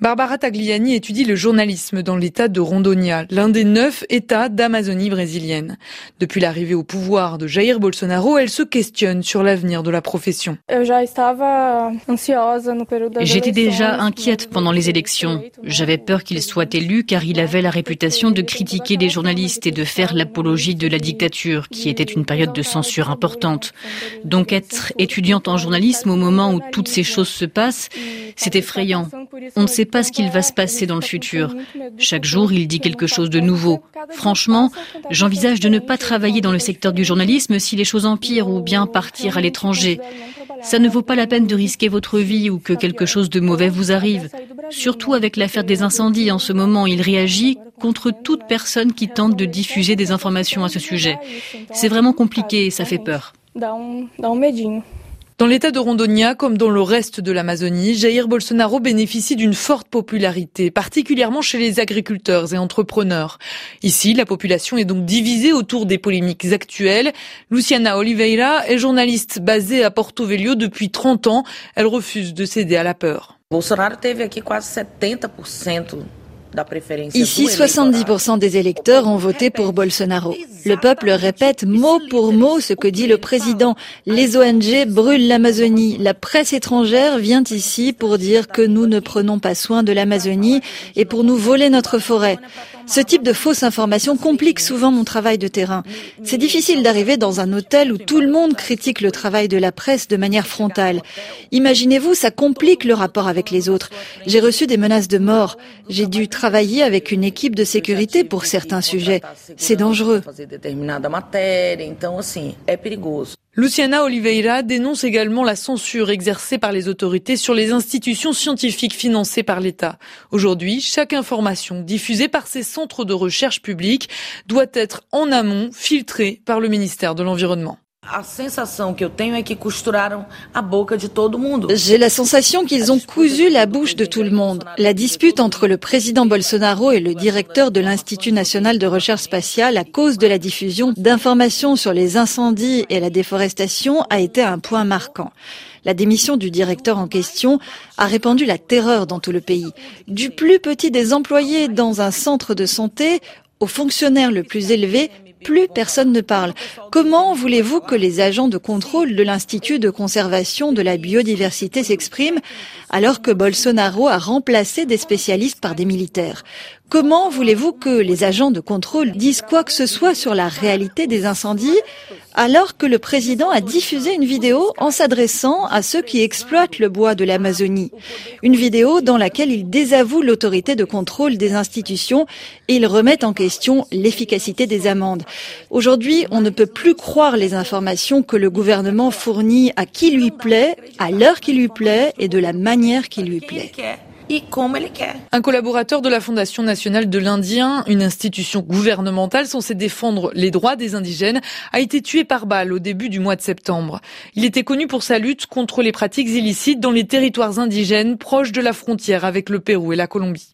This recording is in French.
Barbara Tagliani étudie le journalisme dans l'état de Rondonia, l'un des neuf États d'Amazonie brésilienne. Depuis l'arrivée au pouvoir de Jair Bolsonaro, elle se questionne sur l'avenir de la profession. J'étais déjà inquiète pendant les élections. J'avais peur qu'il soit élu car il avait la réputation de critiquer des journalistes et de faire l'apologie de la dictature, qui était une période de censure importante. Donc être étudiante en journalisme au moment où toutes ces choses se passent, c'est effrayant. On ne sait pas ce qu'il va se passer dans le futur. Chaque jour, il dit quelque chose de nouveau. Franchement, j'envisage de ne pas travailler dans le secteur du journalisme si les choses empirent ou bien partir à l'étranger. Ça ne vaut pas la peine de risquer votre vie ou que quelque chose de mauvais vous arrive. Surtout avec l'affaire des incendies en ce moment, il réagit contre toute personne qui tente de diffuser des informations à ce sujet. C'est vraiment compliqué et ça fait peur. Dans l'état de Rondonia, comme dans le reste de l'Amazonie, Jair Bolsonaro bénéficie d'une forte popularité, particulièrement chez les agriculteurs et entrepreneurs. Ici, la population est donc divisée autour des polémiques actuelles. Luciana Oliveira est journaliste basée à Porto Velho depuis 30 ans. Elle refuse de céder à la peur. Bolsonaro teve aqui quase 70% Ici, 70% des électeurs ont voté pour Bolsonaro. Le peuple répète mot pour mot ce que dit le président. Les ONG brûlent l'Amazonie. La presse étrangère vient ici pour dire que nous ne prenons pas soin de l'Amazonie et pour nous voler notre forêt. Ce type de fausse information complique souvent mon travail de terrain. C'est difficile d'arriver dans un hôtel où tout le monde critique le travail de la presse de manière frontale. Imaginez-vous, ça complique le rapport avec les autres. J'ai reçu des menaces de mort. J'ai dû travailler avec une équipe de sécurité pour certains sujets. C'est dangereux. Luciana Oliveira dénonce également la censure exercée par les autorités sur les institutions scientifiques financées par l'État. Aujourd'hui, chaque information diffusée par ces centres de recherche publics doit être en amont filtrée par le ministère de l'Environnement. J'ai la sensation qu'ils ont cousu la bouche de tout le monde. La dispute entre le président Bolsonaro et le directeur de l'Institut national de recherche spatiale à cause de la diffusion d'informations sur les incendies et la déforestation a été un point marquant. La démission du directeur en question a répandu la terreur dans tout le pays. Du plus petit des employés dans un centre de santé au fonctionnaire le plus élevé plus personne ne parle. Comment voulez-vous que les agents de contrôle de l'Institut de conservation de la biodiversité s'expriment alors que Bolsonaro a remplacé des spécialistes par des militaires? Comment voulez-vous que les agents de contrôle disent quoi que ce soit sur la réalité des incendies? Alors que le président a diffusé une vidéo en s'adressant à ceux qui exploitent le bois de l'Amazonie Une vidéo dans laquelle il désavoue l'autorité de contrôle des institutions et il remet en question l'efficacité des amendes. Aujourd'hui, on ne peut plus croire les informations que le gouvernement fournit à qui lui plaît, à l'heure qui lui plaît et de la manière qui lui plaît. Un collaborateur de la Fondation nationale de l'Indien, une institution gouvernementale censée défendre les droits des indigènes, a été tué par balle au début du mois de septembre. Il était connu pour sa lutte contre les pratiques illicites dans les territoires indigènes proches de la frontière avec le Pérou et la Colombie.